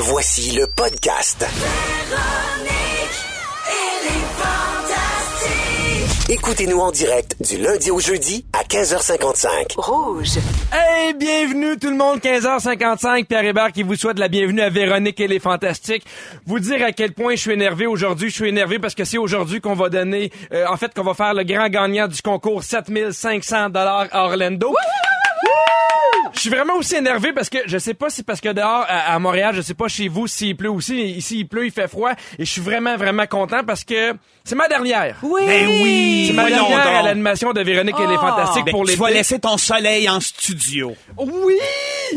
Voici le podcast. Écoutez-nous en direct du lundi au jeudi à 15h55. Rouge. Hey, bienvenue tout le monde, 15h55, Pierre Hébert qui vous souhaite la bienvenue à Véronique et les Fantastiques. Vous dire à quel point je suis énervé aujourd'hui. Je suis énervé parce que c'est aujourd'hui qu'on va donner, euh, en fait, qu'on va faire le grand gagnant du concours 7500 dollars à Orlando. Je suis vraiment aussi énervé parce que je sais pas si parce que dehors à, à Montréal, je sais pas chez vous s'il pleut aussi, mais ici il pleut, il fait froid et je suis vraiment vraiment content parce que c'est ma dernière. Oui. Ben oui, C'est ma dernière donc. à l'animation de Véronique et les Ah. Fantastiques Ben, pour les tu vas laisser ton soleil en studio. Oui.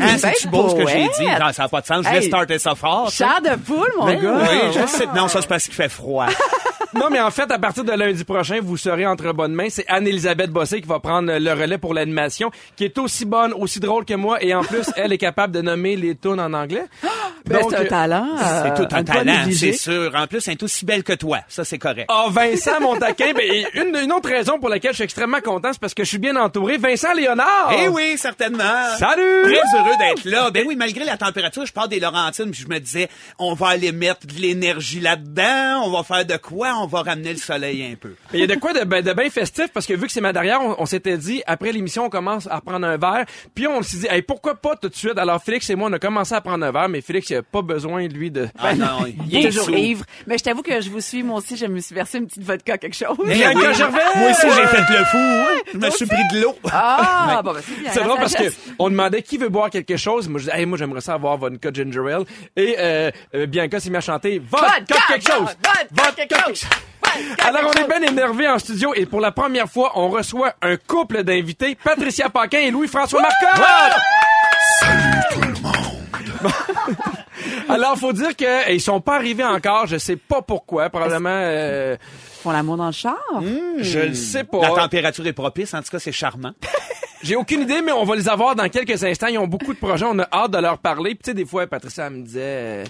Hein, ben c'est beau ce que j'ai dit? Non, ça n'a pas de sens. Je vais Hey. starter ça fort. ça. Char de poule, mon Ben gars. oui, je sais. Non, ça c'est parce qu'il fait froid. Non, mais en fait, à partir de lundi prochain, vous serez entre bonnes mains. C'est Anne-Elisabeth Bossé qui va prendre le relais pour l'animation, qui est aussi bonne, aussi drôle que moi, et en plus, elle est capable de nommer les tunes en anglais. Ben, Donc, c'est un euh, talent. C'est euh, tout un talent, c'est sûr. En plus, elle est aussi belle que toi. Ça, c'est correct. Ah, Vincent, mon taquin, ben, une, une autre raison pour laquelle je suis extrêmement content, c'est parce que je suis bien entouré. Vincent Léonard! Eh oui, certainement. Salut! Très heureux d'être là. Ben oui, malgré la température, je pars des Laurentines, puis je me disais, on va aller mettre de l'énergie là-dedans, on va faire de quoi, on va ramener le soleil un peu. Il y a de quoi de, ben, de bien festif parce que vu que c'est ma derrière, on, on s'était dit après l'émission on commence à prendre un verre, puis on s'est dit hey, pourquoi pas tout de suite? Alors Félix et moi on a commencé à prendre un verre, mais Félix il a pas besoin lui de. Ah non, Il est toujours ivre. Mais je t'avoue que je vous suis, moi aussi, je me suis versé une petite vodka, quelque chose. Eh Bianca oui. Gervais! Moi aussi, j'ai fait le fou. hein. Je me suis pris de l'eau. Ah, bon, ben, c'est bien. C'est drôle parce que on demandait qui veut boire quelque chose. Moi je disais hey, moi j'aimerais ça avoir vodka ginger ale et euh, euh, Bianca s'est mis à chanter vodka, Vodka, quelque chose. vodka quelque chose. Alors on est bien énervé en studio et pour la première fois on reçoit un couple d'invités, Patricia Paquin et Louis-François Marcotte. Alors, faut dire que eh, ils sont pas arrivés encore. Je sais pas pourquoi. Probablement, euh, Ils font l'amour dans le char? je le sais pas. La température est propice, en tout cas, c'est charmant. J'ai aucune idée, mais on va les avoir dans quelques instants. Ils ont beaucoup de projets. On a hâte de leur parler. Puis, tu sais, des fois, Patricia elle me disait, euh,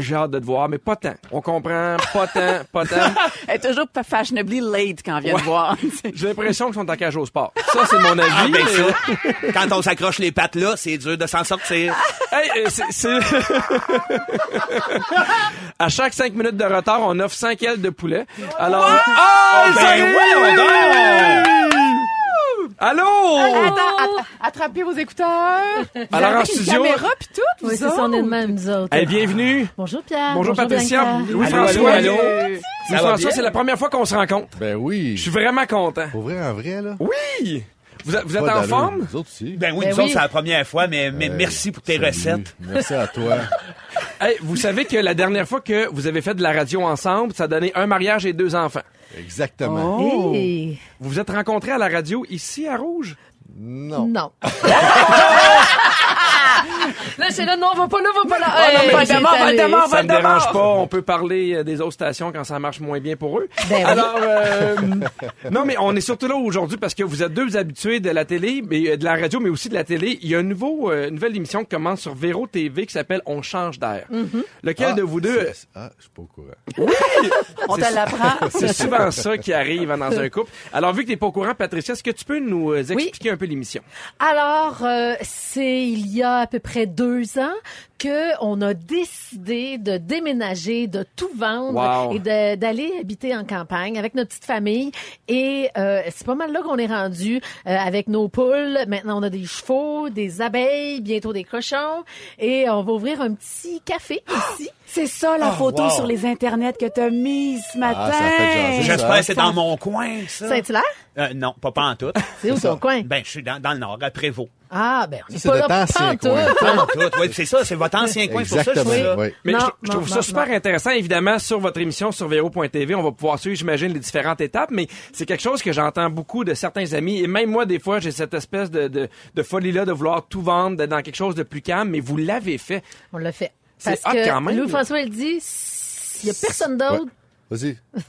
j'ai hâte de te voir, mais pas tant. On comprend, pas tant, pas tant. Elle est toujours pas fashionably late quand on vient Ouais. de voir. J'ai l'impression qu'ils sont en cage au sport. Ça, c'est mon avis. Ah, ben mais- ça, quand on s'accroche les pattes là, c'est dur de s'en sortir. Hey, euh, c'est- c'est... à chaque cinq minutes de retard, on offre cinq ailes de poulet. Alors... Ah, ben ça y est! voyons donc! Allô? Attends, att- attrapez vos écouteurs. Alors, en studio- caméra pis tout, vous Oui, c'est ça, on est de autres? même, nous autres. Hey, bienvenue. Bonjour Pierre. Bonjour, Patricia. Bianca. Louis-François. Allô, allô, allô. Louis-François, bien? c'est la première fois qu'on se rencontre. Ben oui. Je suis vraiment content. Pour vrai, en vrai, là? Oui! Vous, êtes- vous êtes Pas en d'allure. forme? Nous autres aussi. Ben oui, Ben nous oui. autres, c'est la première fois, mais, mais Euh, merci pour tes salut. recettes. Merci à toi. Hey, vous savez que la dernière fois que vous avez fait de la radio ensemble, ça a donné un mariage et deux enfants. Exactement. Oh. Hey. Vous vous êtes rencontrés à la radio ici à Rouge? Non. Non. là, c'est là, non, on va pas là, on va pas là. non, Hey, allé. Voldemort, Ça me Voldemort. dérange pas, on peut parler euh, des autres stations quand ça marche moins bien pour eux. Ben oui. Alors, euh, non, mais on est surtout là aujourd'hui parce que vous êtes deux habitués de la télé, mais euh, de la radio, mais aussi de la télé. Il y a euh, une nouvelle émission qui commence sur Véro TV qui s'appelle On change d'air. Mm-hmm. Lequel Ah, de vous deux Ah, je suis pas au courant. On te l'apprend. C'est souvent ça qui arrive hein, dans un couple. Alors, vu que t'es pas au courant, Patricia, est-ce que tu peux nous expliquer un peu l'émission? Alors, euh, c'est il y a à peu près deux ans que on a décidé de déménager, de tout vendre Wow. et d'aller habiter en campagne avec notre petite famille. Et euh, c'est pas mal là qu'on est rendu euh, avec nos poules. Maintenant, on a des chevaux, des abeilles, bientôt des cochons. Et on va ouvrir un petit café ici. C'est ça, la photo wow. sur les internets que t'as mise ce matin. Ah, jaser. J'espère que c'est dans mon coin, ça. Saint-Hilaire? Euh, non, pas, pas en tout. C'est où ton coin? Ben, je suis dans, dans le nord, à Prévost. Ah, ben, on est c'est pas là. Pas en tout. Oui, c'est ça, c'est votre ancien coin, pour ça je. Oui. Mais Non, je, trouve non, ça super non. intéressant, évidemment, sur votre émission sur Véro.tv. On va pouvoir suivre, j'imagine, les différentes étapes, mais c'est quelque chose que j'entends beaucoup de certains amis. Et même moi, des fois, j'ai cette espèce de, de, de folie-là de vouloir tout vendre, d'être dans quelque chose de plus calme, mais vous l'avez fait. On l'a fait. C'est Parce hot que quand même. Louis-François, il dit, il y a personne d'autre. Vas-y.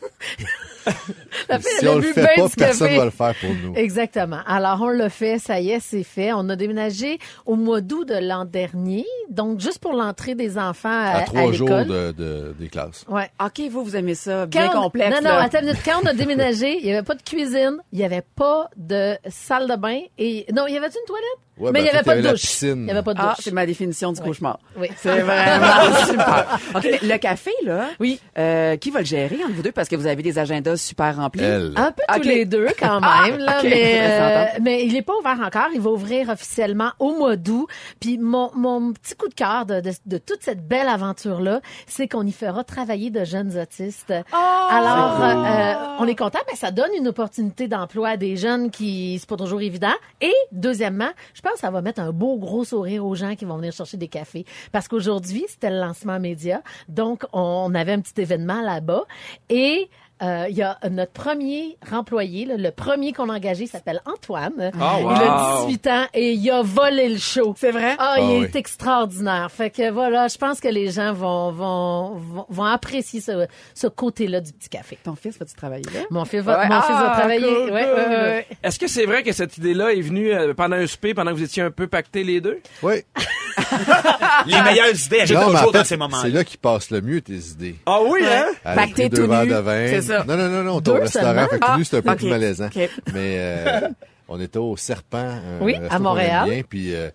Si on le fait pas, personne café. va le faire pour nous. Exactement. Alors, on l'a fait, ça y est, c'est fait. On a déménagé au mois d'août de l'an dernier, donc juste pour l'entrée des enfants à, À trois jours de, de- des classes. Ouais. OK, vous, vous aimez ça, bien Quand on- complexe. Non, non, là. attends une minute. Quand on a déménagé, il n'y avait pas de cuisine, il n'y avait pas de salle de bain et... Non, il y avait une toilette? Ouais, Mais il ben, n'y avait pas de douche. piscine. Il n'y avait pas de Ah, douche. c'est ma définition du Oui. cauchemar. Oui. C'est vraiment super. OK, mais le café, là, Oui. euh, qui va le gérer entre vous deux? Parce que vous avez des agendas super remplis. Elle. Un peu tous les deux quand Ah, même là, mais euh, mais il est pas ouvert encore. Il va ouvrir officiellement au mois d'août. Puis mon, mon petit coup de cœur de, de, de toute cette belle aventure là, c'est qu'on y fera travailler de jeunes autistes. Alors euh, on est content, mais ça donne une opportunité d'emploi à des jeunes qui c'est pas toujours évident. Et deuxièmement, je pense que ça va mettre un beau gros sourire aux gens qui vont venir chercher des cafés. Parce qu'aujourd'hui c'était le lancement média, donc on avait un petit événement là-bas. Et euh, il y a notre premier remployé, là, le premier qu'on a engagé s'appelle Antoine. Ah, Il wow. a 18 ans et il a volé le show. C'est vrai? Ah, Ah il oui. est extraordinaire. Fait que voilà, je pense que les gens vont vont vont, vont apprécier ce, ce côté-là du petit café. Ton fils va-tu travailler là? Mon fils va, Ouais. mon fils va Ah, travailler. cool, Ouais, cool. ouais, ouais, ouais. Est-ce que c'est vrai que cette idée-là est venue euh, pendant un souper, pendant que vous étiez un peu pactés les deux? Oui. Les meilleures idées arrivent en toujours fait, dans ces moments-là. C'est là qu'ils passent le mieux tes idées. Ah oui, hein? Deux tout nu, de vin. c'est ça. Non, non, non, non, on était Deux au restaurant. seulement? Ah, nu, c'était un peu ok. plus malaisant. Ok. Mais euh, on était au Serpent. un Oui, resto à Montréal. Bien, puis euh,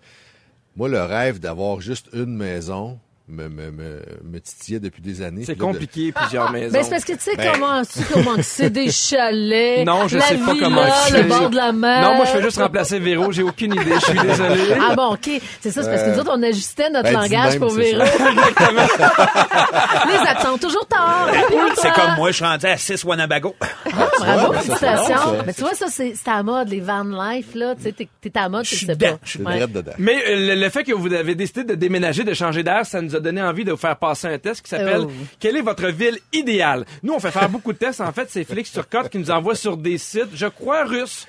moi, le rêve d'avoir juste une maison me, me, me, me titillait depuis des années. C'est de- compliqué, plusieurs maisons. Ben, c'est parce que tu sais Ben- comment, tu comment que c'est des chalets. Non, je la sais pas villa, comment c'est. le bord de la mer. Non, moi, je fais juste remplacer Véro. J'ai aucune idée. Je suis désolé. Ah bon, ok. C'est ça, c'est parce que Euh, nous autres, on ajustait notre ben, langage même, pour Véro. ça. Les attentes toujours tard. C'est comme moi, je suis rendu à 6 Wanabago. Ah, bravo, ben, c'est félicitations. Mais tu vois, ça, c'est à la mode, les van life, là. Tu sais, t'es- à la mode, Je tu suis sais dedans, pas. je suis dedans. Mais euh, le, le fait que vous avez décidé de déménager, de changer d'air, ça nous a donné envie de vous faire passer un test qui s'appelle Oh. Quelle est votre ville idéale? Nous, on fait faire beaucoup de tests. En fait, c'est Félix Turcotte qui nous envoie sur des sites, je crois, russes.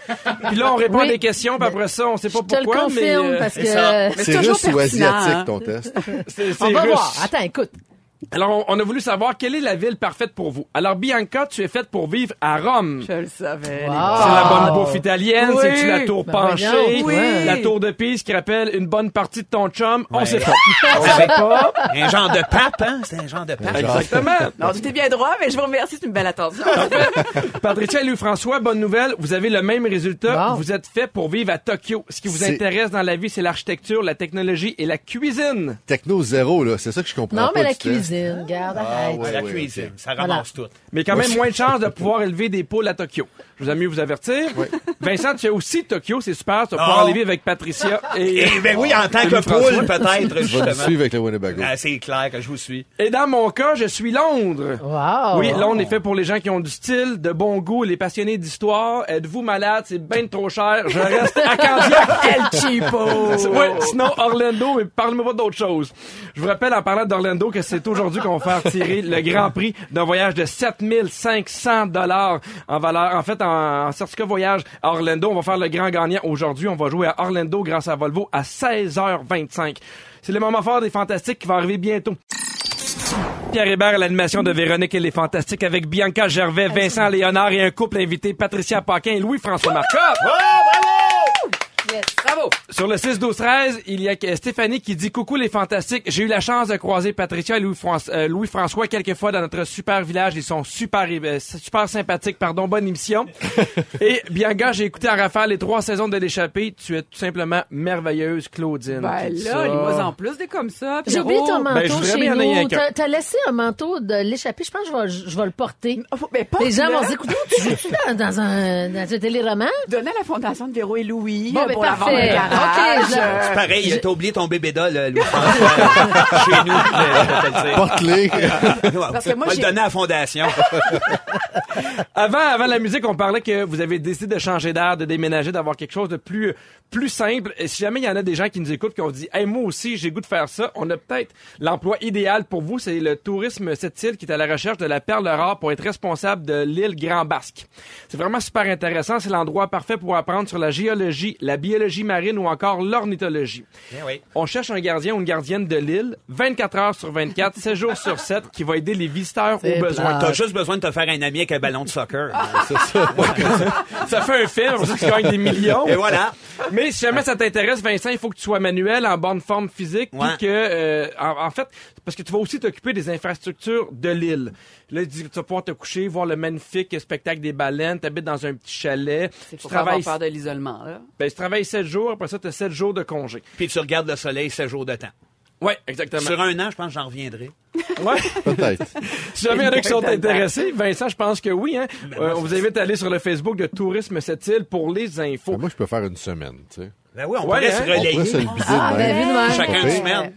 Puis là, on répond Oui. à des questions, puis après ça, on sait pas Je te le pourquoi, mais... euh, parce c'est que... Russe ou asiatique, hein. ton test? c'est- c'est On va russe. voir. Attends, écoute. Alors, on, on a voulu savoir quelle est la ville parfaite pour vous. Alors, Bianca, tu es faite pour vivre à Rome. Je le savais. Wow. C'est la bonne bouffe italienne, Oui. c'est-tu la tour Ben penchée, oui. la tour de Pise qui rappelle une bonne partie de ton chum, on Ouais. sait pas. on sait pas. Un genre de pape, hein? C'est un genre de pape. Exactement. Non, tout est bien droit, mais je vous remercie, c'est une belle attention. Patricia et Louis-François, bonne nouvelle, vous avez le même résultat. Bon. Vous êtes fait pour vivre à Tokyo. Ce qui vous intéresse dans la vie, c'est l'architecture, la technologie et la cuisine. Techno zéro, là. C'est ça que je comprends Non, pas mais la du cuisine, regarde, Ah, arrête. ouais. la oui, cuisine, ça ramasse tout. Mais quand même moins de chances de pouvoir élever des poules à Tokyo. Je vous ai mieux vous avertir. Vincent, tu es aussi Tokyo, c'est super. Tu vas pouvoir élever avec Patricia et... Eh ben oui, en tant que poule, peut-être, Je suivre avec le Winnebago. Ah, c'est clair que je vous suis. Et dans mon cas, je suis Londres. Wow. Oui, Londres est fait pour les gens qui ont du style, de bon goût, les passionnés d'histoire. Êtes-vous malade? C'est bien trop cher. Je reste à Candiac. El Chipo! Oui, sinon Orlando, mais parlez-moi pas d'autre chose. Je vous rappelle en parlant d'Orlando que c'est aujourd'hui qu'on va faire tirer le grand prix d'un voyage de 7500 dollars en valeur. En fait, en, en certificat voyage à Orlando, on va faire le grand gagnant aujourd'hui. On va jouer à Orlando grâce à Volvo à 16h25. C'est le moment fort des Fantastiques qui va arriver bientôt. Pierre Hébert à l'animation de Véronique et les Fantastiques avec Bianca Gervais, Vincent Léonard et un couple invité, Patricia Paquin et Louis-François Marcotte. Bravo! Sur le 6 12 13, il y a que- Stéphanie qui dit coucou les fantastiques. J'ai eu la chance de croiser Patricia et Louis-François euh, Louis-François quelques fois dans notre super village. Ils sont super euh, super sympathiques. Pardon, bonne émission. et Bianca, j'ai écouté à rafale les trois saisons de l'échappée. Tu es tout simplement merveilleuse, Claudine. Ben là, lis-moi en plus des comme ça. J'ai oublié ton manteau Ben, je voudrais chez en nous. T'as laissé un manteau de l'échappée. Je pense que je vais, je vais le porter. Oh, ben, Les gens vont se dire, tu dans, dans un, dans un téléroman? Donner à la Fondation de Véro et Louis Bon, euh, ben, pour la vente parfait. de garage. Ok, je- Euh, C'est pareil, t'as oublié ton bébé doll, euh, Louis-François, chez nous. je vais te le dire. Porte-clés. Parce que moi, On va le donner à la fondation. Avant, avant la musique, on parlait que vous avez décidé de changer d'air, de déménager, d'avoir quelque chose de plus, plus simple. Et si jamais il y en a des gens qui nous écoutent qui ont dit, hey, moi aussi, j'ai goût de faire ça, on a peut-être l'emploi idéal pour vous. C'est le tourisme cette île qui est à la recherche de la perle rare pour être responsable de l'île Grand Basque. C'est vraiment super intéressant. C'est l'endroit parfait pour apprendre sur la géologie, la biologie marine ou encore l'ornithologie. Eh oui. On cherche un gardien ou une gardienne de l'île, 24 heures sur 24, 7 jours sur 7, qui va aider les visiteurs C'est au besoin. plate. T'as juste besoin de te faire un ami avec un ballon de soccer. C'est ça. Ça fait un film, pour ça tu gagnes des millions. Et voilà. Mais si jamais ça t'intéresse, Vincent, il faut que tu sois manuel, en bonne forme physique, puis Ouais. que, euh, en, en fait, parce que tu vas aussi t'occuper des infrastructures de l'île. Là, tu vas pouvoir te coucher, voir le magnifique spectacle des baleines, t'habites dans un petit chalet. C'est Tu travailles, peur de l'isolement, là. ben, tu travailles travailles 7 jours, après ça, tu as 7 jours de congé. Puis tu regardes le soleil 7 jours de temps. Ouais, exactement. Sur un an, je pense que j'en reviendrai. Ouais. Peut-être. Si jamais il y en a qui sont intéressés, Vincent, je pense que oui. Hein? Euh, on vous invite à aller sur le Facebook de Tourisme cette île pour les infos. Ben, moi, je peux faire une semaine, tu sais. Ben oui, on Ouais, pourrait hein? se On pourrait relayer. se le Ah, ben. Chacun une semaine.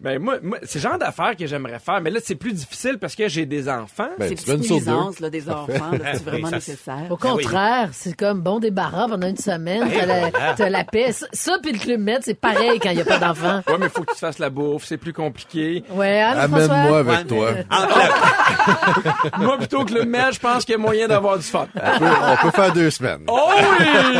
Ben moi, moi c'est le genre d'affaires que j'aimerais faire, mais là c'est plus difficile parce que j'ai des enfants. Ben, C'est deux. nuisance, là, des enfants, là, c'est vraiment Oui, ça, nécessaire. Au contraire, c'est comme bon débarras pendant une semaine, t'as la, t'as la paix. Ça, ça puis le club med, c'est pareil quand il n'y a pas d'enfants. Ouais, mais faut que tu te fasses la bouffe, c'est plus compliqué. Ouais, Amène-moi François. avec Ouais, toi. Moi plutôt que le match, je pense qu'il y a moyen d'avoir du fun. On peut, on peut faire deux semaines. Oh oui!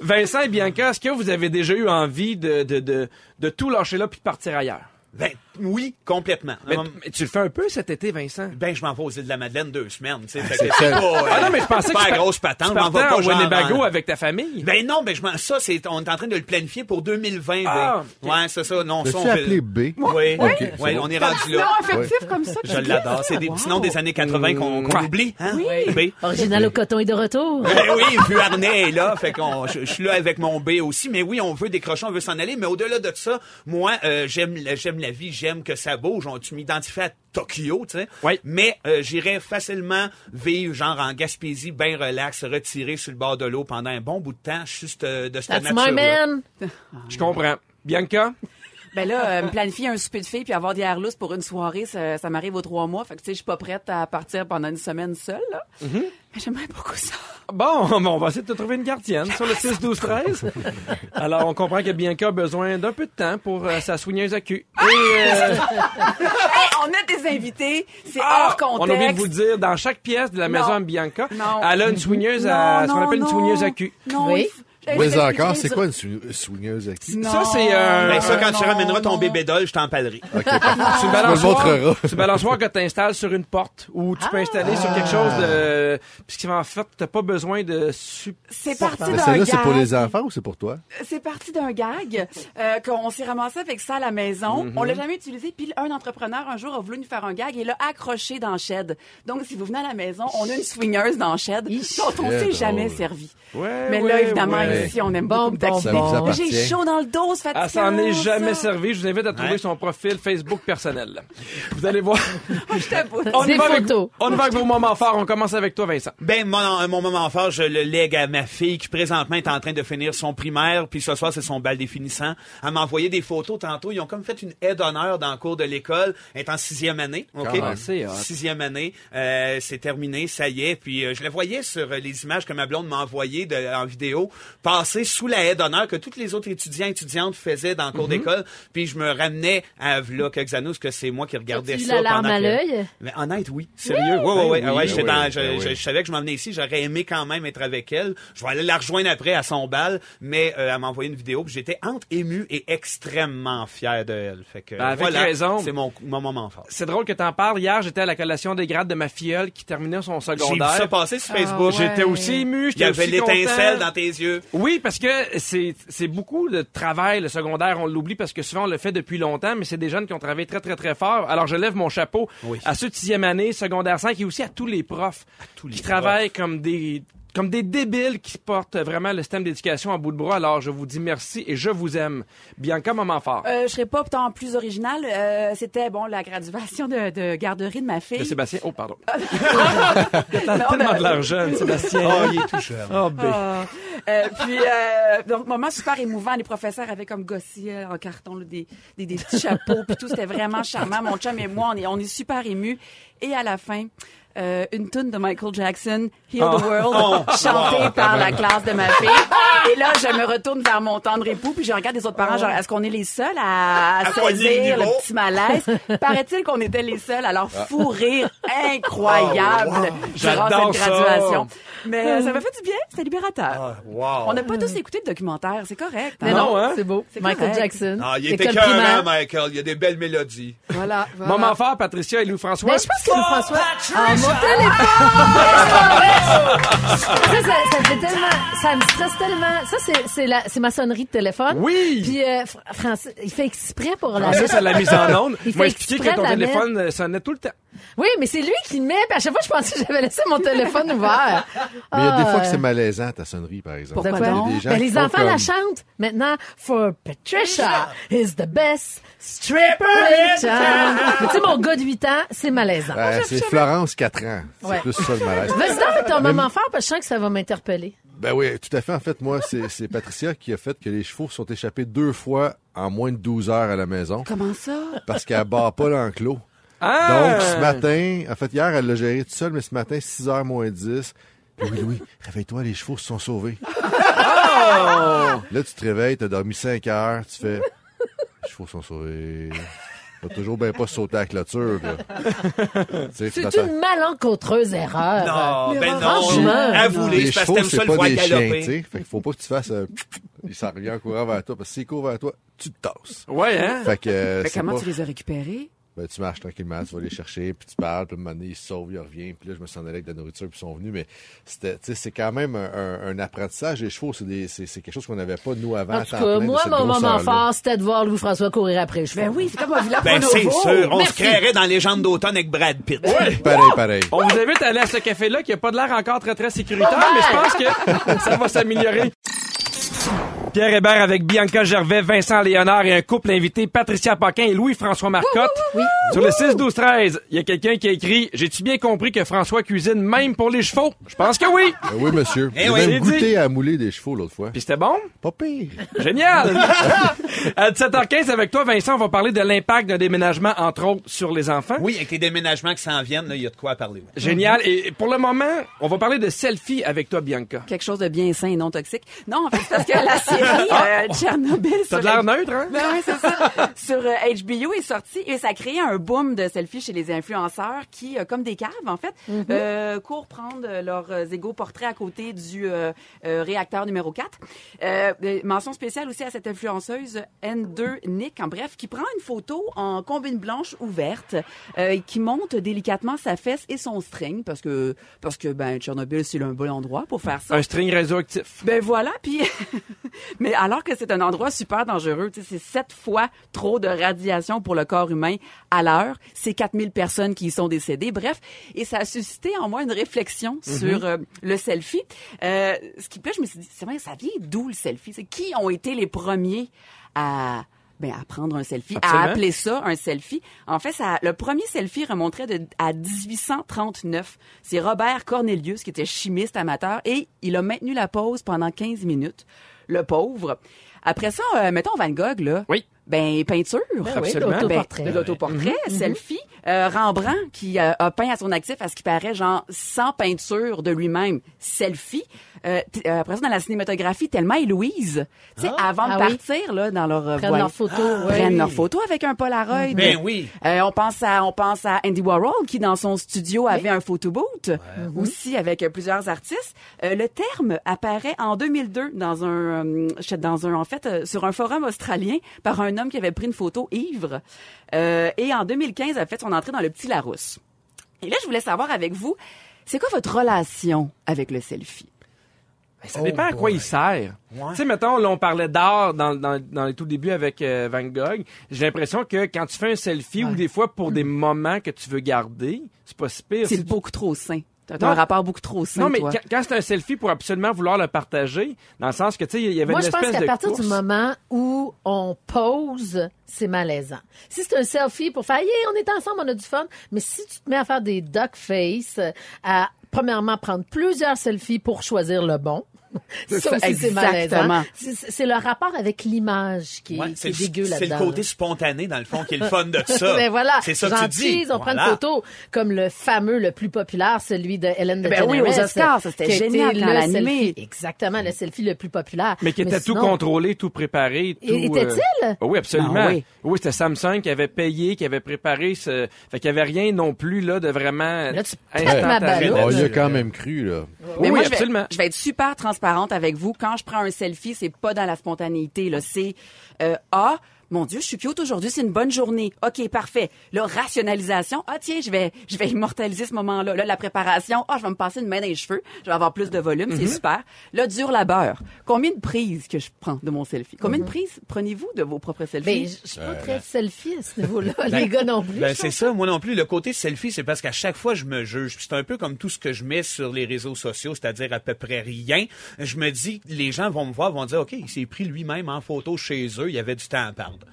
Vincent et Bianca, est-ce que vous avez déjà eu envie de, de, de, de tout lâcher là puis de partir ailleurs? Ben, oui, complètement. Mais, Hum, mais tu le fais un peu cet été, Vincent? Ben, je m'en vais aux îles de la Madeleine deux semaines, tu sais. Fait que c'est pas, euh, Ah non, mais je pensais pas que tu grosse patente. Tu Je m'en vais partais pas Winnebago en- avec ta famille? Ben non, ben je m'en, ça, c'est, on est en train de le planifier pour 2020. Ah, ben. Ouais, c'est ça. Non, ça, on fait- appeler B? Oui, Ok, oui, bon. on est rendu Non, là. affectif comme ça. Je l'adore. C'est des petits noms des années 80 qu'on, qu'on oublie, hein? Oui. B. Original au coton et de retour. Ben oui, puis Arnais est là, fait qu'on, je, suis là avec mon B aussi. Mais oui, on veut décrocher, on veut s'en aller. Mais au-delà de ça, moi, euh, j'aime, la- j'aime la vie, j'aime que ça bouge. On, tu m'identifie à Tokyo, tu sais. Oui. Mais euh, j'irais facilement vivre genre en Gaspésie, bien relax, retiré sur le bord de l'eau pendant un bon bout de temps, juste euh, de cette That's nature. my man. Je comprends. Bianca? Ben là, euh, me planifier un souper de filles puis avoir des airs lousses pour une soirée, ça, ça m'arrive aux trois mois. Fait que tu sais, je suis pas prête à partir pendant une semaine seule. Là. Mm-hmm. Mais j'aimerais beaucoup ça. Bon, bon, on va essayer de te trouver une gardienne sur le 6, 12, 13. Alors, on comprend que Bianca a besoin d'un peu de temps pour euh, sa soigneuse à cul. Et, euh, Hey, on a des invités, c'est ah, hors contexte. on a oublié de vous le dire, dans chaque pièce de la Non. maison à Bianca, Non. elle a une soigneuse à, ce qu'on Non, appelle une soigneuse à cul. Non, Oui. il Mais encore, c'est quoi une sou- swingeuse à qui? Non. Ça, c'est un- Ben, ça, quand Non, tu ramèneras ton non. bébé doll, je t'en parlerai. Ok, parfait. C'est une Tu me le balançoire, montreras. c'est une balançoire que tu installes sur une porte ou tu peux installer sur quelque chose de... Puisqu'en fait, t'as pas besoin de... C'est parti d'un celle-là, c'est pour gag. les enfants ou c'est pour toi? C'est parti d'un gag euh, qu'on s'est ramassé avec ça à la maison. On l'a jamais utilisé. Puis un entrepreneur un jour a voulu nous faire un gag et l'a accroché dans le shed. Donc si vous venez à la maison, on a une swingeuse dans le shed dont on s'est jamais servi. Ouais, Mais ouais, là évidemment ouais. Ici on aime Bon, beaucoup bon. Ça. J'ai chaud dans le dos, c'est Elle fatigant. s'en est jamais ça. servi. Je vous invite à trouver Ouais. son profil Facebook personnel. Vous allez voir. Je t'avoue. On y Des va avec- photos. on y va avec vos moments forts. On commence avec toi, Vincent. Ben, mon, mon moment fort, je le lègue à ma fille qui présentement est en train de finir son primaire, puis ce soir, c'est son bal définissant. Elle m'a envoyé des photos tantôt. Ils ont comme fait une aide d'honneur dans le cours de l'école. Elle est en sixième année, OK? C'est hot. Sixième année. Euh, c'est terminé, ça y est. Puis euh, je la voyais sur euh, les images que ma blonde m'a envoyées de- en vidéo, passer sous la aide d'honneur que tous les autres étudiants et étudiantes faisaient dans le Mhm. cours d'école. Puis je me ramenais à là, quelques années, parce que c'est moi qui regardais ça. la larme pendant à que- l'œil? mais honnête, oui. Sérieux? Oui, oui, oui. Ben oui, oui, dans, je, ben je- oui. je savais que je m'en venais ici. J'aurais aimé quand même être avec elle. Je vais aller la rejoindre après à son bal, mais euh, elle m'a envoyé une vidéo. J'étais entre ému et extrêmement fier de elle. Fait que Ben, avec voilà, raison. c'est mon, mon moment fort. C'est drôle que t'en parles. Hier, j'étais à la collation des grades de ma filleule qui terminait son J'ai vu secondaire. ça passer sur Facebook. ouais. J'étais aussi ému. Il y avait l'étincelle dans tes yeux. Oui, parce que c'est beaucoup de travail, le secondaire. On l'oublie parce que souvent, on le fait depuis longtemps, mais c'est des jeunes qui ont travaillé très, très, très fort. Alors, je lève mon chapeau Oui. à ceux de sixième année, secondaire 5 et aussi à tous les profs tous les qui profs. travaillent comme des comme des débiles qui portent vraiment le système d'éducation à bout de bras. Alors, je vous dis merci et je vous aime. Bianca, moment fort. Euh, je serais pas tant plus original. Euh, C'était bon la graduation de, de garderie de ma fille. De Sébastien. Oh, pardon. Non, Tellement ben- de l'argent, Sébastien. Oh, il est tout jeune. Oh, ben. Ah. Euh, puis, euh, donc, moment super émouvant. Les professeurs avaient comme gossé euh, en carton là, des, des, des petits chapeaux, puis tout. C'était vraiment charmant. Mon chum et moi, on est, on est super émus. Et à la fin, euh, une tune de Michael Jackson, Heal the World, chantée par la classe de ma fille. Et là, je me retourne vers mon tendre époux, puis je regarde les autres parents, genre, est-ce qu'on est les seuls à, à le saisir le petit malaise? Paraît-il qu'on était les seuls. Alors, fou rire incroyable durant J'adore cette ça. graduation. Mais euh, ça m'a fait du bien, c'était libérateur. Ah, wow. On n'a pas tous écouté le documentaire, c'est correct. Mais hein? non, non, hein? c'est beau. C'est Michael correct. Jackson. Ah, il École écœurant, primaire. Michael. Il y a des belles mélodies. Voilà. voilà. Moment fort, Patricia et Louis-François. Mais je pense que le François. Ah, mon téléphone! ça, ça, ça fait tellement. Ça me stresse tellement. Ça, c'est, c'est, la, c'est ma sonnerie de téléphone. Oui! Puis, euh, Fr- Francis, il fait exprès pour la Francis, à la mise en onde, Il m'a fait expliqué exprès que ton de la téléphone euh, sonnait tout le temps. Oui, mais c'est lui qui le met. Puis à chaque fois, je pensais que j'avais laissé mon téléphone ouvert. Mais il y a des fois que Ah. c'est malaisant, ta sonnerie, par exemple. Pourquoi? Il y a des gens Ben, qui les enfants la chantent. Maintenant, for Patricia is the best stripper in town. Mais tu sais, mon gars de 8 ans, c'est malaisant. Ouais, c'est Florence, 4 ans. C'est Ouais. plus ça le malaise. Vas-y donc avec ton moment fort, parce que je sens que ça va m'interpeller. Ben oui, tout à fait. En fait, moi, c'est c'est Patricia qui a fait que les chevaux sont échappés deux fois en moins de 12 heures à la maison Comment ça? parce qu'elle bat pas l'enclos. Ah! Donc, ce matin, en fait, hier, elle l'a géré toute seule, mais ce matin, 6 h moins 10. Puis oui, Louis, réveille-toi, les chevaux se sont sauvés. Là, tu te réveilles, t'as dormi 5 heures, tu fais, les chevaux sont sauvés. T'as toujours bien pas sauter à la clôture, là. C'est une malencontreuse erreur. Non, ben non. franchement, Avoue-les, parce que chevaux, t'aimes ça c'est le pas voir chiens, galoper. sais. Fait qu'il faut pas que tu fasses un... Il s'en revient en courant vers toi, parce que s'il court vers toi, tu te tasses. Ouais, hein? Fait que, euh, comment pas- tu les as récupérés? Ben, tu marches tranquillement, tu vas les chercher, puis tu parles, puis à un moment donné, ils se sauvent, ils reviennent, puis là, je me sens allé avec de la nourriture, puis ils sont venus, mais c'était, tu sais, c'est quand même un, un- un apprentissage. Les chevaux, c'est, des, c'est, c'est quelque chose qu'on n'avait pas, nous, avant. En tout cas, moi, mon moment fort, c'était de voir Louis-François courir après les chevaux. Ben oui, c'est comme un Villa Ben, c'est sûr. On se créerait dans Légende d'automne avec Brad Pitt. Pareil, pareil. On vous invite à aller à ce café-là qui a pas de l'air encore très très sécuritaire, mais je pense que ça va s'améliorer. Pierre Hébert avec Bianca Gervais, Vincent Léonard et un couple invité, Patricia Paquin et Louis-François Marcotte. Sur le 6-12-13, il y a quelqu'un qui a écrit « J'ai-tu bien compris que François cuisine même pour les chevaux? » Je pense que oui. Ben oui, monsieur. Eh J'ai oui. même goûté dit. à mouler des chevaux l'autre fois. Puis c'était bon? Pas pire. Génial! à 17h15, avec toi, Vincent, on va parler de l'impact d'un déménagement, entre autres, sur les enfants. Oui, avec les déménagements qui s'en viennent, il y a de quoi parler. Génial. Et pour le moment, on va parler de selfie avec toi, Bianca. Quelque chose de bien sain et non toxique. Non, en fait, c'est parce que la série euh, Tchernobyl T'as sur de l'air neutre, hein? Ben oui, c'est ça. Sur euh, HBO est sorti et ça a créé un boom de selfies chez les influenceurs qui, euh, comme des caves en fait, euh, courent prendre euh, leurs euh, égaux portraits à côté du euh, euh, réacteur numéro 4. Euh, euh, mention spéciale aussi à cette influenceuse N2 Nick, en bref, qui prend une photo en combine blanche ouverte, euh, et qui monte délicatement sa fesse et son string parce que parce que ben Tchernobyl c'est un bon endroit pour faire ça. Un string radioactif. Ben voilà, puis mais alors que c'est un endroit super dangereux, c'est sept fois trop de radiation pour le corps humain à l'heure. C'est 4000 personnes qui y sont décédées. Bref, et ça a suscité en moi une réflexion sur euh, le selfie. Euh, ce qui plaît, je me suis dit, c'est vrai, ça vient d'où le selfie? C'est qui ont été les premiers à ben, à prendre un selfie, Absolument. à appeler ça un selfie? En fait, ça, le premier selfie remonterait de, à 1839. C'est Robert Cornelius, qui était chimiste amateur, et il a maintenu la pause pendant 15 minutes. Le pauvre. Après ça, euh, mettons Van Gogh, là. Oui. Ben, peinture. oui, absolument. l'autoportrait. Ben, l'autoportrait, selfie. Euh, Rembrandt, qui euh, a peint à son actif, à ce qui paraît, genre, sans peinture de lui-même, selfie. Euh, t- euh, après ça, dans la cinématographie, Thelma et Louise, tu sais, avant de Ah oui. partir, là, dans leur euh, Prennent leurs photos. oui. prennent leurs photos avec un Polaroid. Ben oui. Euh, on pense à on pense à Andy Warhol qui dans son studio avait un photo booth aussi avec plusieurs artistes. Euh, le terme apparaît en 2002 dans un euh, dans un en fait euh, sur un forum australien par un homme qui avait pris une photo ivre Euh, et en 2015 a fait son entrée dans le petit Larousse. Et là je voulais savoir avec vous c'est quoi votre relation avec le selfie? Ça dépend à quoi il sert. Tu sais, mettons, là, on parlait d'art dans, dans, dans les tout débuts avec euh, Van Gogh. J'ai l'impression que quand tu fais un selfie ou des fois pour des moments que tu veux garder, c'est pas si pire. C'est Si- beaucoup trop sain. T'as Non. un rapport beaucoup trop sain Non, mais toi. quand, quand c'est un selfie pour absolument vouloir le partager, dans le sens que, tu sais, il y avait Moi, une je pense espèce qu'à de partir course. du moment où on pose, c'est malaisant. Si c'est un selfie pour faire, yeah, on est ensemble, on a du fun, mais si tu te mets à faire des duck face, euh, à premièrement prendre plusieurs selfies pour choisir le bon, ça ça, aussi, c'est exactement. C'est le rapport avec l'image qui est, Ouais, qui c'est est dégueu le, c'est là-dedans. le côté spontané, dans le fond, qui est le fun de ça. Ben voilà, C'est ça que tu dis. on prend une photo comme le fameux, le plus populaire, celui de Hélène de Ben oui, aux Oscars, c'était génial quand le elle a animé. selfie- Exactement, le selfie le plus populaire. Mais qui était tout sinon- contrôlé, tout préparé. Tout, Et- était-il? euh, Oui, absolument. Ah oui. oui, c'était Samsung qui avait payé, qui avait préparé ce... Fait qu'il y avait rien non plus, là, de vraiment Là, tu instantané. ma. On y a quand même cru, là. oui, Mais moi, vais, absolument. je vais être super avec vous. Quand je prends un selfie, c'est pas dans la spontanéité. Là, c'est euh. Mon Dieu, je suis cute aujourd'hui, c'est une bonne journée. OK, parfait. Là, rationalisation. Ah, tiens, je vais, je vais immortaliser ce moment-là. Là, la préparation. Ah, je vais me passer une main dans les cheveux. Je vais avoir plus de volume. C'est super. Là, dur labeur. Combien de prises que je prends de mon selfie? Combien de prises prenez-vous de vos propres selfies? Ben, je suis pas très selfie à ce niveau-là. Les gars non plus. Ben, c'est ça, moi non plus. Le côté selfie, c'est parce qu'à chaque fois, je me juge. Puis C'est un peu comme tout ce que je mets sur les réseaux sociaux, c'est-à-dire à peu près rien. Je me dis, les gens vont me voir, vont dire, OK, il s'est pris lui-même en photo chez eux, il y avait du temps à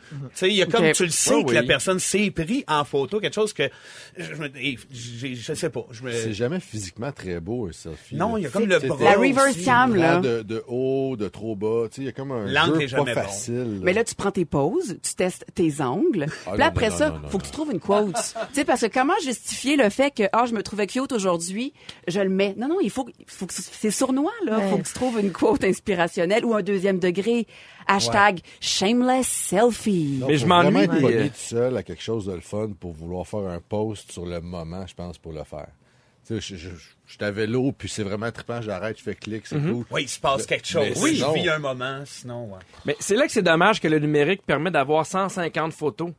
Tu sais, il y a comme, tu le sais Ouais, que oui. la personne s'est pris en photo, quelque chose que, je, me, j'ai- je sais pas. Je me, C'est jamais physiquement très beau, un selfie. non, il y a comme le bras. La reverse aussi. cam, là. De, de haut, de trop bas. Tu sais, il y a comme un L'angle jeu est pas jamais bon. facile. Mais là, tu prends tes pauses, tu testes tes angles. Ah, puis non, après non, ça, non, non, faut que tu trouves une quote. tu sais, parce que comment justifier le fait que, ah, je me trouvais cute aujourd'hui, je le mets. Non, non, il faut, il faut que c'est sournois, là. Faut que tu trouves une quote inspirationnelle ou un deuxième degré. Hashtag shameless selfie. Non, Mais je m'ennuie vraiment être pogné tout seul à quelque chose de le fun pour vouloir faire un post sur le moment, je pense, pour le faire. Tu sais, je, je, je, je suis à vélo, puis c'est vraiment trippant, j'arrête, je fais clic, c'est cool. Oui, il se passe quelque chose. Mais Oui, sinon- je vis un moment, sinon, ouais. Mais c'est là que c'est dommage que le numérique permet d'avoir 150 photos.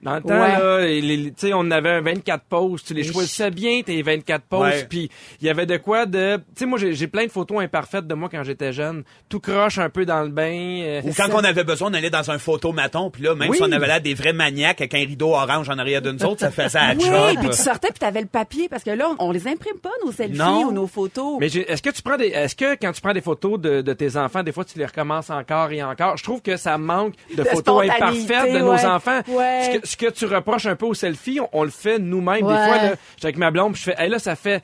Dans le temps, Ouais. là, les- les- tu sais, on avait un 24 poses, tu les choisissais bien, tes 24 poses, puis il y avait de quoi de... Tu sais, moi, j'ai j'ai plein de photos imparfaites de moi quand j'étais jeune. Tout croche un peu dans le bain. euh, Ou quand on avait besoin, on allait dans un photomaton, puis là, même Oui. si on avait là des vrais maniaques avec un rideau orange en arrière d'une autre, ça faisait à Oui, puis tu sortais puis t'avais le papier parce que là, on les imprime pas nos selfies Non. ou nos photos. Mais est-ce que tu prends des, est-ce que quand tu prends des photos de, de tes enfants, des fois tu les recommences encore et encore? Je trouve que ça manque de, De photos imparfaites de nos enfants. Ouais. Ce, que, tu reproches un peu au selfie, on, on le fait nous-mêmes. Ouais. Des fois, là, avec ma blonde, je fais, hey, là, ça fait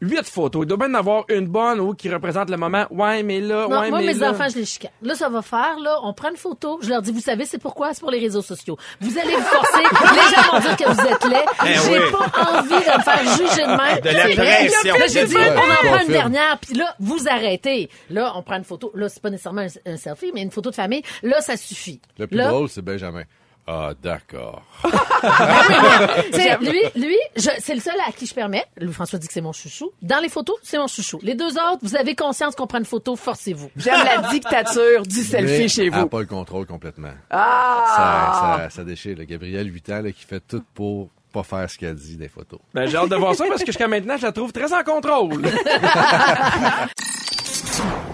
huit photos. Il doit bien en avoir une bonne ou qui représente le moment. Ouais, mais là, Non, ouais, moi, mais mes là. enfants, je les chicane. Là, ça va faire, là, on prend une photo. Je leur dis, vous savez, c'est pourquoi? C'est pour les réseaux sociaux. Vous allez vous forcer. les gens vont dire que vous êtes laid. Eh J'ai oui. pas envie de me faire juger de même. De la C'est vrai. pression. Là, j'ai dit, Ouais, on en prend une dernière, puis là, vous arrêtez. Là, on prend une photo. Là, c'est pas nécessairement un, un selfie, mais une photo de famille. Là, ça suffit. Le plus là, drôle, c'est Benjamin. Ah, d'accord. Lui, lui, c'est le seul à qui je permets. Louis-François dit que c'est mon chouchou. Dans les photos, c'est mon chouchou. Les deux autres, vous avez conscience qu'on prend une photo, forcez-vous. J'aime la dictature du selfie Mais chez Elle n'a vous. pas le contrôle complètement. Ah! Ça, ça, ça déchire. Le Gabriel, 8 ans, là, qui fait tout pour pas faire ce qu'elle dit des photos. Ben, j'ai hâte de voir ça parce que jusqu'à maintenant, je la trouve très en contrôle.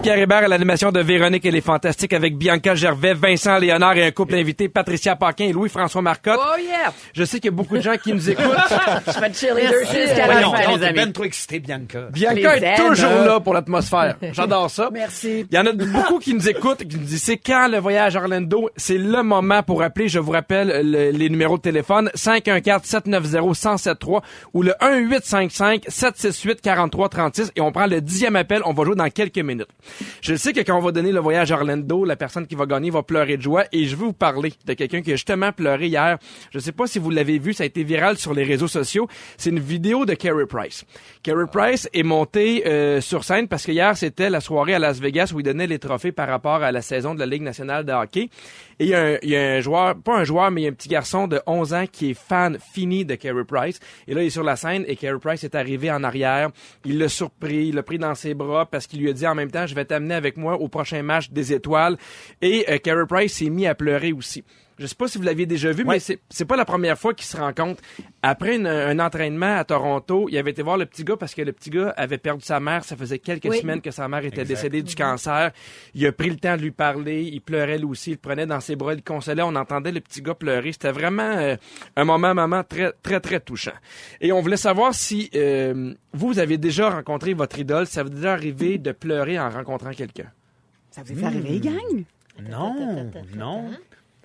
Pierre Hébert à l'animation de Véronique et les Fantastiques avec Bianca Gervais, Vincent Léonard et un couple invité, Patricia Paquin et Louis-François Marcotte. Oh yeah! Je sais qu'il y a beaucoup de gens qui nous écoutent. Je fais de cheerleader jusqu'à la fin, les amis. ben trop excité, Bianca. Bianca les est toujours là pour l'atmosphère. J'adore ça. Merci. Il y en a beaucoup qui nous écoutent, qui nous disent c'est quand le voyage à Orlando, c'est le moment pour appeler. Je vous rappelle le- les numéros de téléphone 514 790 1073 ou le 1855 768 4336 et on prend le dixième appel. On va jouer dans quelques minutes. Je sais que quand on va donner le voyage à Orlando, la personne qui va gagner va pleurer de joie et je veux vous parler de quelqu'un qui a justement pleuré hier. Je sais pas si vous l'avez vu, ça a été viral sur les réseaux sociaux. C'est une vidéo de Carey Price. Carey Price est monté euh, sur scène parce que hier c'était la soirée à Las Vegas où il donnait les trophées par rapport à la saison de la Ligue nationale de hockey. Et il y, a un, y a un joueur, pas un joueur, mais il y a un petit garçon de 11 ans qui est fan fini de Carey Price. Et là, il est sur la scène et Carey Price est arrivé en arrière. Il l'a surpris, il l'a pris dans ses bras parce qu'il lui a dit même temps, je vais t'amener avec moi au prochain match des étoiles. Et euh, Carey Price s'est mis à pleurer aussi. Je sais pas si vous l'aviez déjà vu, mais c'est c'est pas la première fois qu'ils se rencontrent. Après une- un entraînement à Toronto, il avait été voir le petit gars parce que le petit gars avait perdu sa mère. Ça faisait quelques Oui. semaines que sa mère était décédée du cancer. Il a pris le temps de lui parler. Il pleurait lui aussi. Il le prenait dans ses bras, il le consolait. On entendait le petit gars pleurer. C'était vraiment euh, un moment, maman, très, très, très touchant. Et on voulait savoir si euh, vous, vous avez déjà rencontré votre idole. Ça vous est déjà arrivé de pleurer en rencontrant quelqu'un? Ça vous est arrivé, gang? Non, non.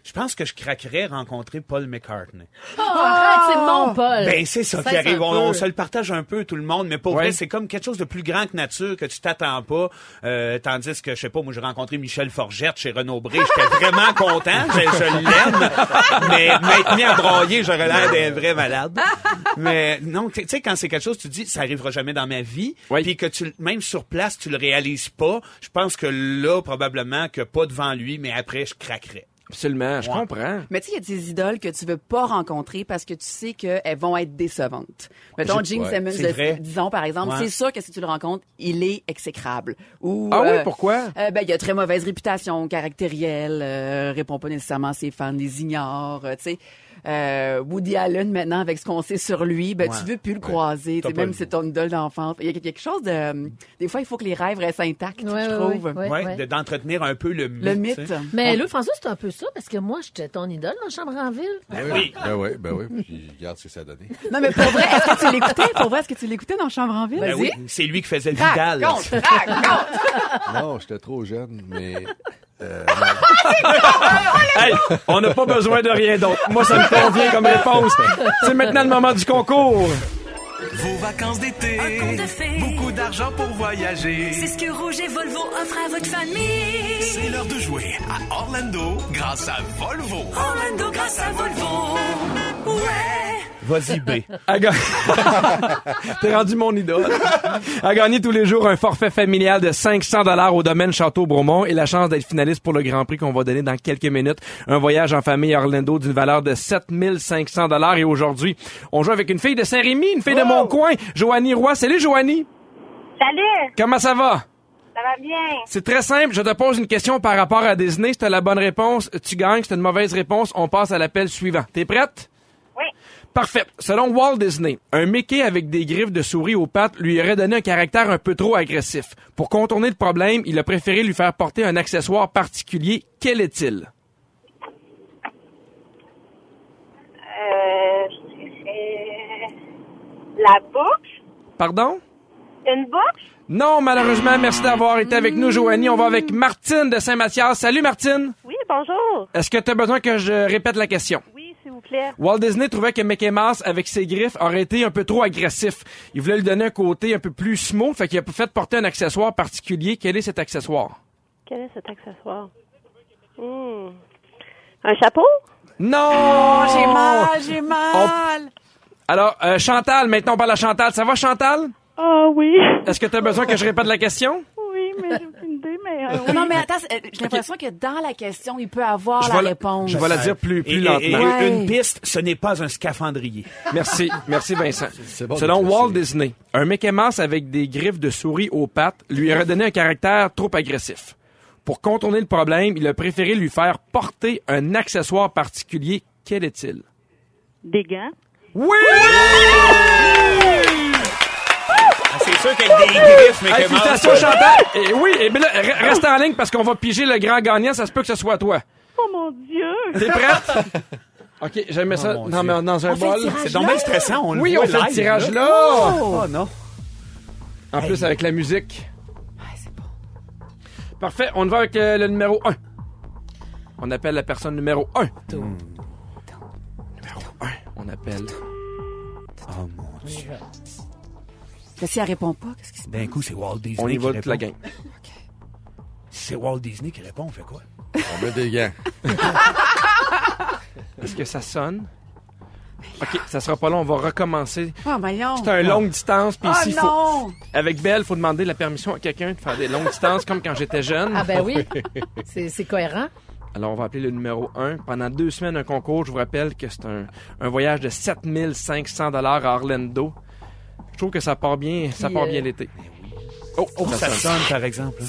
Je pense que je craquerais rencontrer Paul McCartney. Oh, arrête, c'est mon Paul. Ben, c'est ça qui arrive. On, se le partage un peu, tout le monde, mais pour Ouais. vrai, c'est comme quelque chose de plus grand que nature, que tu t'attends pas. Euh, tandis que, je sais pas, moi, j'ai rencontré Michel Forgette chez Renaud Bré. J'étais vraiment content. Je, je l'aime. Mais mis à broyer, j'aurais l'air d'un vrai malade. Mais non, tu sais, quand c'est quelque chose, tu dis, ça arrivera jamais dans ma vie. Oui. Puis que tu, même sur place, tu le réalises pas. Je pense que là, probablement que pas devant lui, mais après, je craquerais. Absolument, je Ouais. comprends. Mais tu sais, il y a des idoles que tu veux pas rencontrer parce que tu sais qu'elles vont être décevantes. Mettons, Gene ouais, Simmons, vrai. disons par exemple, Ouais. c'est sûr que si tu le rencontres, il est exécrable. Ou, Ah oui, euh, pourquoi? euh, ben, il a très mauvaise réputation caractérielle, euh, répond pas nécessairement à ses fans, les ignore, euh, tu sais. Euh, Woody Allen, maintenant, avec ce qu'on sait sur lui, ben, Ouais. tu veux plus le croiser, T'as tu sais, pas même le si c'est ton idole d'enfance. Il y a quelque chose de... euh, Des fois, il faut que les rêves restent intacts, Ouais, je ouais, trouve. ouais, ouais. Ouais, de- d'entretenir un peu le mythe. Le mythe. Mais là, François, c'est un peu ça, parce que moi, j'étais ton idole dans Chambre en ville. Ben oui. Ben oui, ben oui. Puis regarde ce que ça a donné. Non, mais pour vrai, est-ce que tu l'écoutais? Pour vrai, est-ce que tu l'écoutais dans Chambre en ville? Ben oui, c'est lui qui faisait Vidal. Raconte, raconte! Non, j'étais trop jeune, mais... euh, Hey, on n'a pas besoin de rien d'autre. Moi, ça me convient comme réponse. C'est maintenant le moment du concours. Vos vacances d'été. Beaucoup d'argent pour voyager. C'est ce que Rouge et Volvo offrent à votre famille. C'est l'heure de jouer à Orlando grâce à Volvo. Orlando grâce à Volvo. Ouais. Vas-y, B. A ga- T'es rendu mon idole. A gagné tous les jours un forfait familial de 500 dollars au domaine Château Bromont et la chance d'être finaliste pour le Grand Prix qu'on va donner dans quelques minutes. Un voyage en famille à Orlando d'une valeur de 7500 dollars et aujourd'hui, on joue avec une fille de Saint-Rémy, une fille de mon coin, Joanie Roy. Salut Joanie. Salut, Comment ça va? ça va bien. C'est très simple. Je te pose une question par rapport à Disney. Si t'as la bonne réponse, tu gagnes. Si t'as une mauvaise réponse, on passe à l'appel suivant. T'es prête? Parfait. Selon Walt Disney, un Mickey avec des griffes de souris aux pattes lui aurait donné un caractère un peu trop agressif. Pour contourner le problème, il a préféré lui faire porter un accessoire particulier. Quel est-il? Euh, la boucle. Pardon? Une boucle? Non, malheureusement, merci d'avoir été avec nous, Joanie. On va avec Martine de Saint-Mathias. Salut, Martine. Oui, bonjour. Est-ce que tu as besoin que je répète la question? S'il vous plaît. Walt Disney trouvait que Mickey Mouse, avec ses griffes, aurait été un peu trop agressif. Il voulait lui donner un côté un peu plus smooth, fait qu'il a fait porter un accessoire particulier. Quel est cet accessoire? Quel est cet accessoire? Hmm. Un chapeau? Non! Oh, j'ai mal, j'ai mal. Alors, euh, Chantal, maintenant on parle à Chantal. Ça va, Chantal? Ah oui. Est-ce que tu as besoin que je répète la question? Oui, mais j'ai aucune idée, mais euh, oui. Non, mais attends, euh, j'ai l'impression que dans la question, il peut avoir Je la vais réponse. je vais la dire plus, plus et- lentement. et Ouais. une piste, ce n'est pas un scaphandrier. Merci, merci Vincent. C'est bon Selon Walt. Disney, un Mickey Mouse avec des griffes de souris aux pattes lui aurait donné un caractère trop agressif. Pour contourner le problème, il a préféré lui faire porter un accessoire particulier. Quel est-il? Des gants? Oui! C'est sûr qu'avec des griffes, mais Hey, comment... félicitations, Chantal! Et oui, et ben là, re- reste en ligne parce qu'on va piger le grand gagnant. Ça se peut que ce soit toi. Oh mon Dieu! T'es prête? OK, j'aimais ça mon dans, un bol. C'est donc bien stressant, on le Oui, on fait le tirage là. là. Oh non. En plus, avec la musique. Ouais, c'est bon. Parfait, on y va avec euh, le numéro 1. On appelle la personne numéro 1. Numéro 1, on appelle. Oh mon Dieu. Mais si elle répond pas, qu'est-ce qui se passe? D'un coup, c'est Walt Disney On y qui va répond. toute la gang. Si c'est Walt Disney qui répond, on fait quoi? On met des gants. Est-ce que ça sonne? OK, ça sera pas long, on va recommencer. Oh, voyons. C'est un longue distance, puis Oh ici, faut, non! avec Belle, faut demander la permission à quelqu'un de faire des longues distances comme quand j'étais jeune. Ah ben oui, c'est c'est cohérent. Alors, on va appeler le numéro 1. Pendant deux semaines, un concours. Je vous rappelle que c'est un, un voyage de 7500 dollars à Orlando. Je trouve que ça part bien, ça part euh, bien l'été. Oh, Oh, ça sonne, par exemple.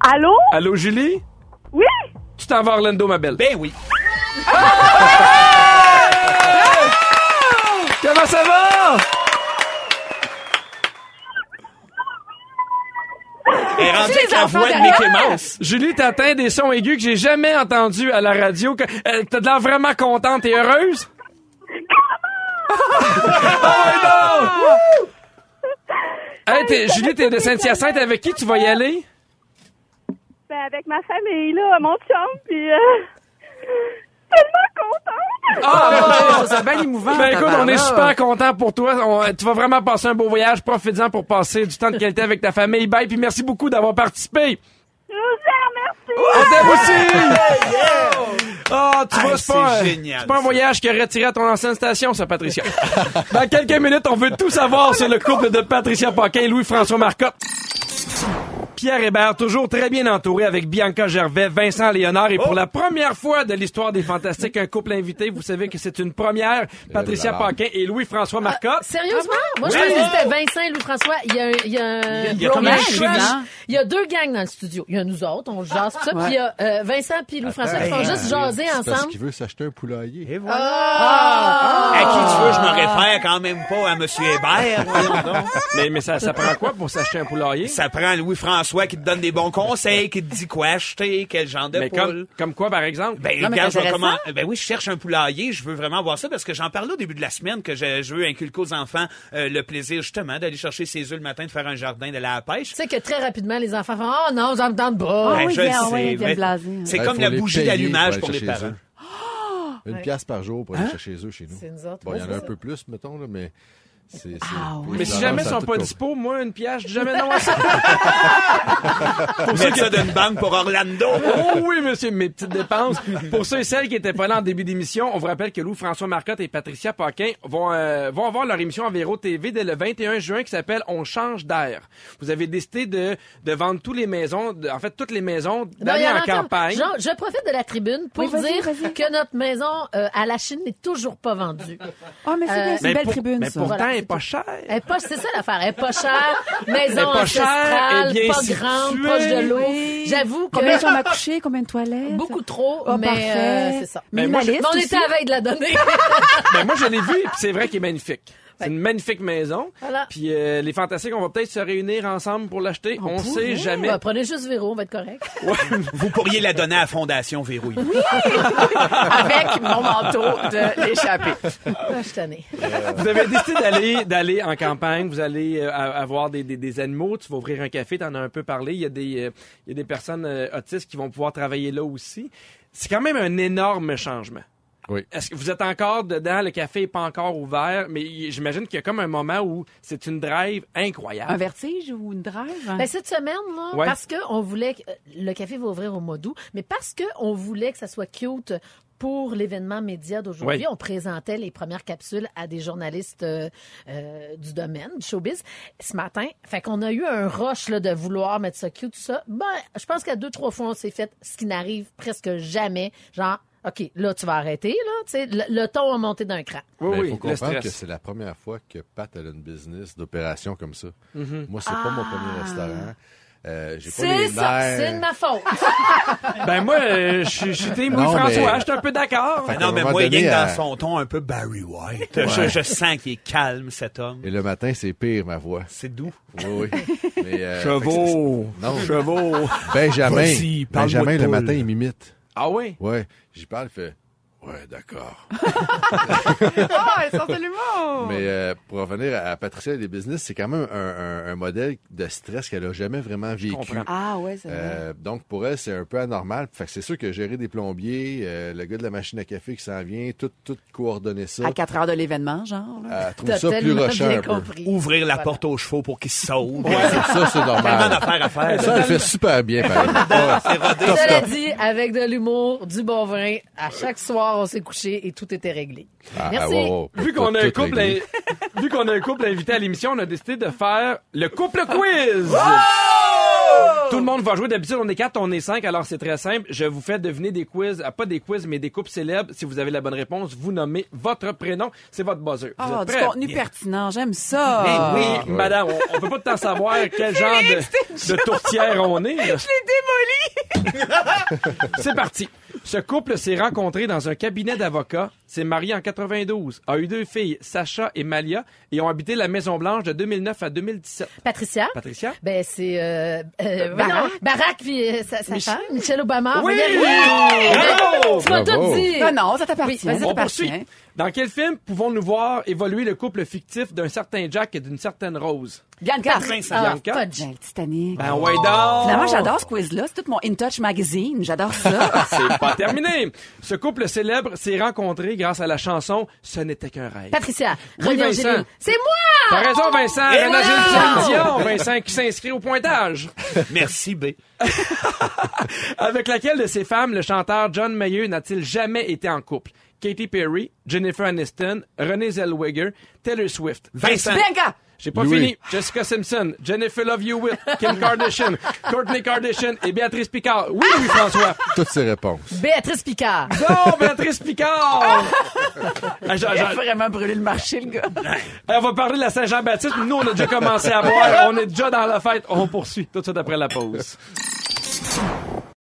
Allô? Allô, Julie? Oui? Tu t'en vas à Orlando, ma belle. Ben oui. Comment ça va? Elle est rendue avec la voix de. Mickey Mouse. Julie, t'atteins des sons aigus que j'ai jamais entendus à la radio. Que- euh, T'as de l'air vraiment contente et heureuse? Oh, non! Hey, t'es- Julie, t'es de Saint-Hyacinthe. Avec qui tu vas y aller? Ben, avec ma famille, là, mon chum, puis euh, tellement contente! Ah, ça bien émouvant. Ben écoute, on est super content pour toi. On- tu vas vraiment passer un beau voyage. Profites-en pour passer du temps de qualité avec ta famille. Bye, puis merci beaucoup d'avoir participé. Je vous remercie! On t'aime aussi! Ah, tu vois, c'est pas, c'est un- génial, c'est pas un ça. voyage qui aurait tiré à ton ancienne station, ça, Patricia. Dans quelques minutes, on veut tout savoir sur le couple de Patricia Paquin et Louis-François Marcotte. Pierre Hébert, toujours très bien entouré avec Bianca Gervais, Vincent Léonard et pour la première fois de l'histoire des Fantastiques, un couple invité. Vous savez que c'est une première. Patricia là là. Paquin et Louis-François Marcotte. Sérieusement? Moi, je Oui. pensais que c'était Vincent et Louis-François. Il y a, un- il y a, un Il y a comme un bromance. chimie. Il y a deux gangs dans le studio. Il y a nous autres, on jase tout ça. Puis il y a euh, Vincent puis Louis-François qui font juste euh, jaser c'est Parce ensemble. qu'il veut s'acheter un poulailler. Et voilà. À qui tu veux, je me réfère quand même pas à Monsieur Hébert. Mais, mais ça, ça prend quoi pour s'acheter un poulailler? Ça prend Louis-François qui te donne des bons conseils, qui te dit quoi acheter, quel genre de Mais poule. comme, comme quoi, par exemple? Ben, Non, mais regarde, je comment... ben oui, je cherche un poulailler, je veux vraiment voir ça parce que j'en parlais au début de la semaine que je, je veux inculquer aux enfants euh, le plaisir justement d'aller chercher ses œufs le matin, de faire un jardin, d'aller à la pêche. Tu sais que très rapidement, les enfants font « Oh non, ça me tente pas. Ah Ben, oui, je bien, sais, hein. C'est comme la bougie d'allumage pour les parents. eux. Une pièce par jour pour aller chercher les œufs chez nous. C'est nous autres, Bon, il y en a un peu plus, mettons, là, mais c'est... Ah. Mais si jamais ils sont pas dispo, moi, une pièce, je dis jamais non à ça. Mettre ça d'une banque pour Orlando. Oh oui, monsieur, mes petites dépenses. Pour ceux et celles qui étaient pas là en début d'émission, on vous rappelle que Lou, François Marcotte et Patricia Paquin vont, euh, vont avoir leur émission en Véro TV dès le 21 juin qui s'appelle On change d'air. Vous avez décidé de, de vendre toutes les maisons, de- en fait, toutes les maisons, d'aller en campagne. Je profite de la tribune pour Oui, dire que notre maison euh, à la Chine n'est toujours pas vendue. Oh, mais c'est Euh, bien, c'est mais une belle pour- tribune, mais ça. pourtant, Voilà, est pas chère. Elle est pas, c'est ça l'affaire. Elle est pas chère, maison pas ancestrale, pas grande, proche de l'eau. Oui. J'avoue que Combien de chambres à coucher, combien de toilettes? beaucoup trop, Oh, mais parfait. euh, c'est ça. Mais moi, je- Mais on aussi. était à la veille de la donner. Ben, moi, je l'ai vu, et puis c'est vrai qu'il est magnifique. C'est une magnifique maison. Voilà. Puis euh, les Fantastiques, on va peut-être se réunir ensemble pour l'acheter. on pourrait. sait jamais. Bah, prenez juste Véro, on va être correct. Vous pourriez la donner à la Fondation Verrouille. Avec mon manteau de l'échappée. Ah, je tannée. Vous avez décidé d'aller d'aller en campagne, vous allez euh, a- avoir des, des, des animaux, tu vas ouvrir un café, tu en as un peu parlé, il y a des euh, il y a des personnes euh, autistes qui vont pouvoir travailler là aussi. C'est quand même un énorme changement. Oui. Est-ce que vous êtes encore dedans, le café est pas encore ouvert, mais j'imagine qu'il y a comme un moment où c'est une drive Un incroyable. vertige ou une drive? Ben, cette semaine, là, Ouais. parce que on voulait que, euh, le café va ouvrir au mois d'août, mais parce que on voulait que ça soit cute pour l'événement média d'aujourd'hui, on présentait les premières capsules à des journalistes euh, euh, du domaine, du showbiz, ce matin. Fait qu'on a eu un rush là, de vouloir mettre ça cute, tout ça. Ben, je pense qu'à deux, trois fois, on s'est fait ce qui n'arrive presque jamais. Genre, OK, là, tu vas arrêter, là. Tu sais, le, le ton a monté d'un cran. Oui, Mais oui, il faut comprendre que c'est la première fois que Pat a une business d'opération comme ça. Mm-hmm. Moi, c'est pas mon premier restaurant. Euh, C'est ça, c'est de ma faute. Ben moi, euh, je suis- Non, Louis-François, mais- je suis un peu d'accord. Ben non, mais moi, il dans à- son ton un peu Barry White. Ouais. Je, je sens qu'il est calme, cet homme. Et le matin, c'est pire, ma voix. C'est doux. Oui, oui. Mais, euh, Chevaux, Non. chevaux. Benjamin, Benjamin, le matin, il m'imite. Ah oui? Ouais, j'y parle, il fait Ouais, d'accord. Ah, elle sort de l'humour! Mais euh, pour revenir à, Patricia et les business, c'est quand même un, un- un modèle de stress qu'elle a jamais vraiment vécu. comprends. Ah, ouais, c'est vrai. Euh, donc pour elle, c'est un peu anormal. Fait que c'est sûr que gérer des plombiers, euh, le gars de la machine à café qui s'en vient, tout, tout coordonner ça, À 4 heures de l'événement, genre. là. elle trouve ça plus rushant un peu. compris. Ouvrir la Voilà. porte aux chevaux pour qu'ils sauvent. Ouais, ça, c'est normal. à faire. Ça, elle fait super bien, par exemple. Cela dit, avec de l'humour, du bon vin, à chaque soir, on s'est couché et tout était réglé. Ah, Merci. ah, wow, wow. Vu qu'on a couple, in- vu qu'on a un couple invité à l'émission, on a décidé de faire le couple quiz. Tout le monde va jouer. D'habitude, on est quatre, on est cinq, alors c'est très simple. Je vous fais deviner des quiz, ah, pas des quiz, mais des couples célèbres. Si vous avez la bonne réponse, vous nommez votre prénom. C'est votre buzzer. Vous Ah, êtes du prêts? contenu pertinent, j'aime ça. Oui, Ouais. madame, on, on peut pas tant savoir quel genre de, de tourtière on est. là. C'est parti. Ce couple s'est rencontré dans un cabinet d'avocats, s'est marié en 92, a eu deux filles, Sacha et Malia, et ont habité la Maison Blanche de 2009 à 2017. Patricia? Patricia? Ben, c'est euh, euh, Barack. voyons, Barack puis euh, sa, sa Michel- femme, Michelle Obama. Oui! Voyez- Bravo! Tu m'as tout dit. Non, non, ça t'appartient. Oui, On poursuit. Dans quel film pouvons-nous voir évoluer le couple fictif d'un certain Jack et d'une certaine Rose? Bianca. Ah, Bianca? fudge. Ben, le Titanic. Ben ouais donc! Finalement, j'adore ce quiz-là. C'est tout mon In Touch magazine. J'adore ça. C'est pas terminé. Ce couple célèbre s'est rencontré grâce à la chanson Ce n'était qu'un rêve. Patricia, Oui, René Vincent. C'est moi! T'as raison, Vincent. Et René voilà! Dion, Vincent qui s'inscrit au pointage. Merci, B. Avec laquelle de ces femmes, le chanteur John Mayer n'a-t-il jamais été en couple? Katy Perry, Jennifer Aniston, Renée Zellweger, Taylor Swift. Vincent. Bianca. J'ai pas Louis. fini. Jessica Simpson, Jennifer Love Hewitt, Kim Kardashian, Courtney Kardashian et Béatrice Picard. Oui, oui, François. Toutes ces réponses. Béatrice Picard. Non, Béatrice Picard! Ah, j'en- Il a j'en- vraiment brûlé le marché, le gars. on va parler de la Saint-Jean-Baptiste. Nous, on a déjà commencé à boire. On est déjà dans la fête. On poursuit tout de suite après la pause.